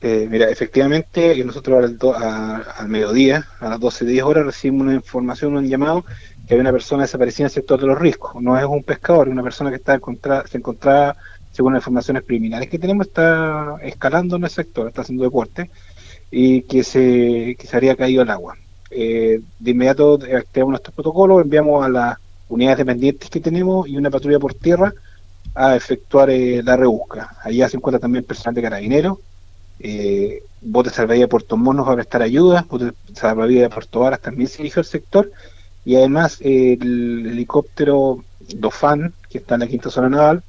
Eh, mira, efectivamente, nosotros al, mediodía, a las 12-10 horas, recibimos una información, un llamado, que hay una persona desaparecida en el sector de los riscos. No es un pescador, es una persona que está se encontraba, según las informaciones preliminares que tenemos, está escalando en el sector, está haciendo deporte, y que se, que se habría caído al agua. Eh, de inmediato activamos nuestro protocolo, enviamos a las unidades dependientes que tenemos y una patrulla por tierra a efectuar eh, la rebusca. Allá se encuentra también personal de carabineros, eh, botes salvavidas de Puerto Montt nos va a prestar ayuda, botes salvavidas de Puerto Varas también se dirigió al sector, y además el helicóptero Dofan, que está en la quinta zona naval,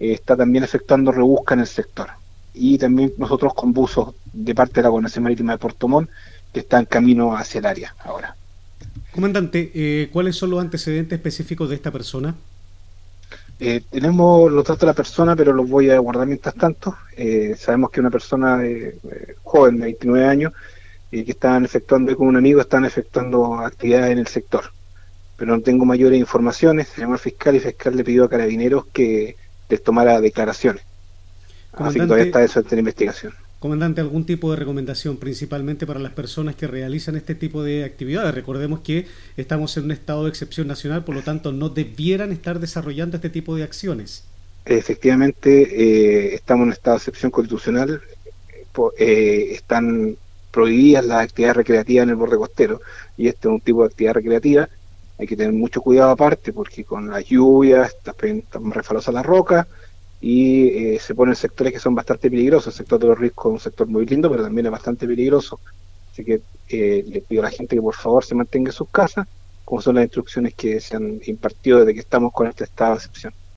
eh, está también efectuando rebusca en el sector. Y también nosotros con buzos de parte de la Gobernación Marítima de Puerto Montt, que está en camino hacia el área ahora. Comandante, eh, ¿cuáles son los antecedentes específicos de esta persona? Eh, tenemos los datos de la persona, pero los voy a guardar mientras tanto. Eh, sabemos que una persona joven de 29 años que estaban efectuando con un amigo, están efectuando actividades en el sector. Pero no tengo mayores informaciones. Se llamó al fiscal y el fiscal le pidió a carabineros que les tomara declaraciones. Así que todavía está eso en investigación. Comandante, ¿algún tipo de recomendación principalmente para las personas que realizan este tipo de actividades? Recordemos que estamos en un estado de excepción nacional, por lo tanto no debieran estar desarrollando este tipo de acciones. Efectivamente, eh, estamos en un estado de excepción constitucional, eh, están prohibidas las actividades recreativas en el borde costero y este es un tipo de actividad recreativa. Hay que tener mucho cuidado aparte porque con las lluvias está, más refalosa la roca y eh, se ponen sectores que son bastante peligrosos. El sector de los riscos es un sector muy lindo, pero también es bastante peligroso. Así que eh, le pido a la gente que por favor se mantenga en sus casas, como son las instrucciones que se han impartido desde que estamos con este estado de excepción.